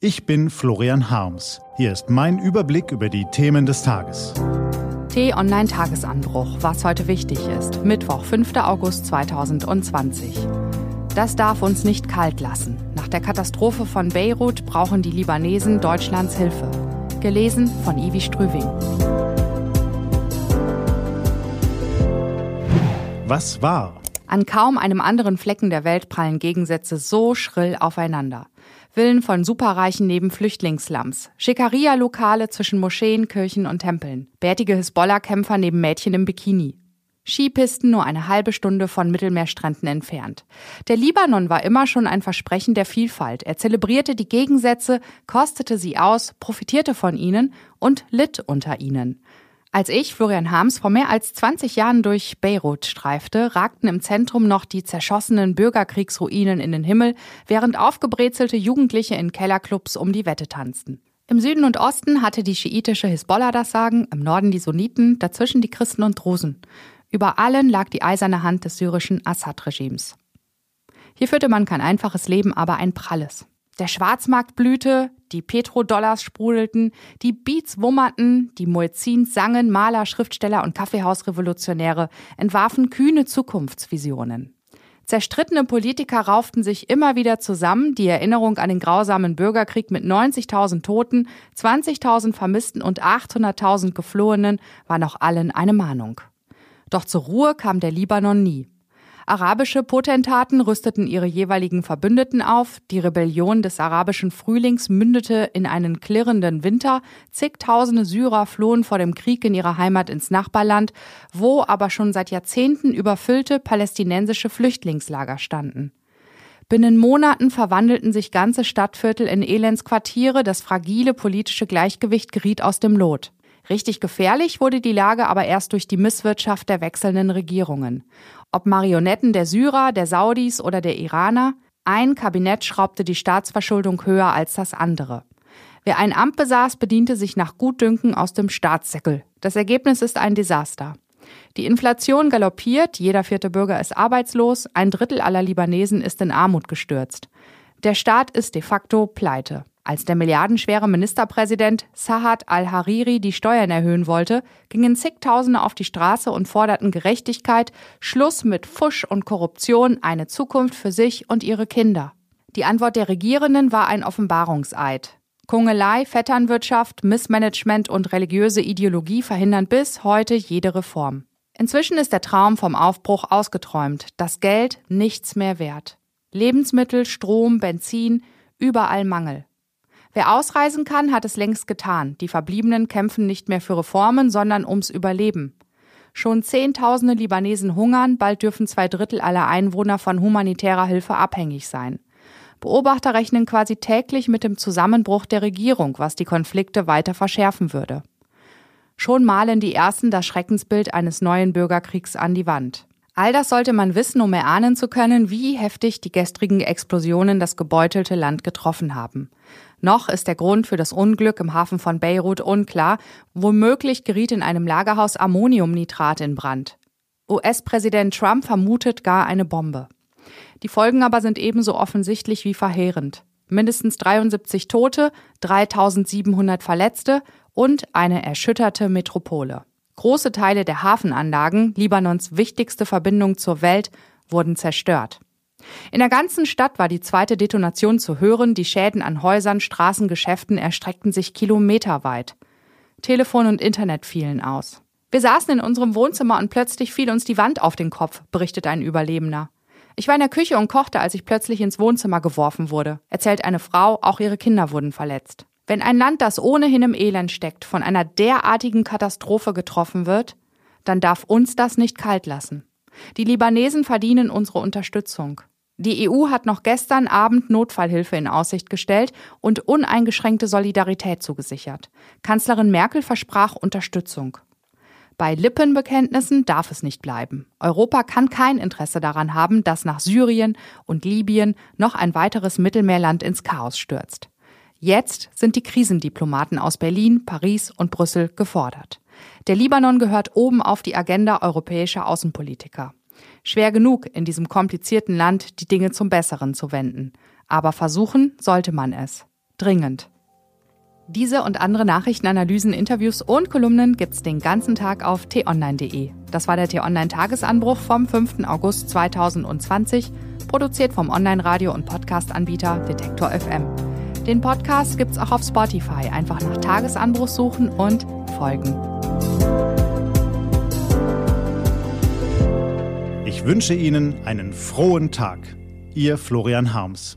Ich bin Florian Harms. Hier ist mein Überblick über die Themen des Tages. T-Online-Tagesanbruch, was heute wichtig ist. Mittwoch, 5. August 2020. Das darf uns nicht kalt lassen. Nach der Katastrophe von Beirut brauchen die Libanesen Deutschlands Hilfe. Gelesen von Ivi Strüving. Was war? An kaum einem anderen Flecken der Welt prallen Gegensätze so schrill aufeinander. Villen von Superreichen neben Flüchtlingslams, Schikaria-Lokale zwischen Moscheen, Kirchen und Tempeln, bärtige Hisbollah-Kämpfer neben Mädchen im Bikini. Skipisten nur eine halbe Stunde von Mittelmeerstränden entfernt. Der Libanon war immer schon ein Versprechen der Vielfalt. Er zelebrierte die Gegensätze, kostete sie aus, profitierte von ihnen und litt unter ihnen. Als ich, Florian Harms, vor mehr als 20 Jahren durch Beirut streifte, ragten im Zentrum noch die zerschossenen Bürgerkriegsruinen in den Himmel, während aufgebrezelte Jugendliche in Kellerclubs um die Wette tanzten. Im Süden und Osten hatte die schiitische Hisbollah das Sagen, im Norden die Sunniten, dazwischen die Christen und Drusen. Über allen lag die eiserne Hand des syrischen Assad-Regimes. Hier führte man kein einfaches Leben, aber ein pralles. Der Schwarzmarkt blühte, die Petrodollars sprudelten, die Beats wummerten, die Muezzins sangen, Maler, Schriftsteller und Kaffeehausrevolutionäre entwarfen kühne Zukunftsvisionen. Zerstrittene Politiker rauften sich immer wieder zusammen. Die Erinnerung an den grausamen Bürgerkrieg mit 90.000 Toten, 20.000 Vermissten und 800.000 Geflohenen war noch allen eine Mahnung. Doch zur Ruhe kam der Libanon nie. Arabische Potentaten rüsteten ihre jeweiligen Verbündeten auf, die Rebellion des arabischen Frühlings mündete in einen klirrenden Winter, zigtausende Syrer flohen vor dem Krieg in ihre Heimat ins Nachbarland, wo aber schon seit Jahrzehnten überfüllte palästinensische Flüchtlingslager standen. Binnen Monaten verwandelten sich ganze Stadtviertel in Elendsquartiere, das fragile politische Gleichgewicht geriet aus dem Lot. Richtig gefährlich wurde die Lage aber erst durch die Misswirtschaft der wechselnden Regierungen. Ob Marionetten der Syrer, der Saudis oder der Iraner, ein Kabinett schraubte die Staatsverschuldung höher als das andere. Wer ein Amt besaß, bediente sich nach Gutdünken aus dem Staatssäckel. Das Ergebnis ist ein Desaster. Die Inflation galoppiert, jeder vierte Bürger ist arbeitslos, ein Drittel aller Libanesen ist in Armut gestürzt. Der Staat ist de facto pleite. Als der milliardenschwere Ministerpräsident Sahat al-Hariri die Steuern erhöhen wollte, gingen zigtausende auf die Straße und forderten Gerechtigkeit, Schluss mit Fusch und Korruption, eine Zukunft für sich und ihre Kinder. Die Antwort der Regierenden war ein Offenbarungseid. Kungelei, Vetternwirtschaft, Missmanagement und religiöse Ideologie verhindern bis heute jede Reform. Inzwischen ist der Traum vom Aufbruch ausgeträumt, das Geld nichts mehr wert. Lebensmittel, Strom, Benzin, überall Mangel. Wer ausreisen kann, hat es längst getan. Die Verbliebenen kämpfen nicht mehr für Reformen, sondern ums Überleben. Schon Zehntausende Libanesen hungern, bald dürfen zwei Drittel aller Einwohner von humanitärer Hilfe abhängig sein. Beobachter rechnen quasi täglich mit dem Zusammenbruch der Regierung, was die Konflikte weiter verschärfen würde. Schon malen die Ersten das Schreckensbild eines neuen Bürgerkriegs an die Wand. All das sollte man wissen, um erahnen zu können, wie heftig die gestrigen Explosionen das gebeutelte Land getroffen haben. Noch ist der Grund für das Unglück im Hafen von Beirut unklar. Womöglich geriet in einem Lagerhaus Ammoniumnitrat in Brand. US-Präsident Trump vermutet gar eine Bombe. Die Folgen aber sind ebenso offensichtlich wie verheerend. Mindestens 73 Tote, 3700 Verletzte und eine erschütterte Metropole. Große Teile der Hafenanlagen, Libanons wichtigste Verbindung zur Welt, wurden zerstört. In der ganzen Stadt war die zweite Detonation zu hören, die Schäden an Häusern, Straßen, Geschäften erstreckten sich kilometerweit. Telefon und Internet fielen aus. Wir saßen in unserem Wohnzimmer und plötzlich fiel uns die Wand auf den Kopf, berichtet ein Überlebender. Ich war in der Küche und kochte, als ich plötzlich ins Wohnzimmer geworfen wurde, erzählt eine Frau, auch ihre Kinder wurden verletzt. Wenn ein Land, das ohnehin im Elend steckt, von einer derartigen Katastrophe getroffen wird, dann darf uns das nicht kalt lassen. Die Libanesen verdienen unsere Unterstützung. Die EU hat noch gestern Abend Notfallhilfe in Aussicht gestellt und uneingeschränkte Solidarität zugesichert. Kanzlerin Merkel versprach Unterstützung. Bei Lippenbekenntnissen darf es nicht bleiben. Europa kann kein Interesse daran haben, dass nach Syrien und Libyen noch ein weiteres Mittelmeerland ins Chaos stürzt. Jetzt sind die Krisendiplomaten aus Berlin, Paris und Brüssel gefordert. Der Libanon gehört oben auf die Agenda europäischer Außenpolitiker. Schwer genug, in diesem komplizierten Land die Dinge zum Besseren zu wenden. Aber versuchen sollte man es. dringend. Diese und andere Nachrichtenanalysen, Interviews und Kolumnen gibt's den ganzen Tag auf t-online.de. Das war der T-Online-Tagesanbruch vom 5. August 2020, produziert vom Online-Radio- und Podcast-Anbieter Detektor FM. Den Podcast gibt's auch auf Spotify. Einfach nach Tagesanbruch suchen und folgen. Ich wünsche Ihnen einen frohen Tag. Ihr Florian Harms.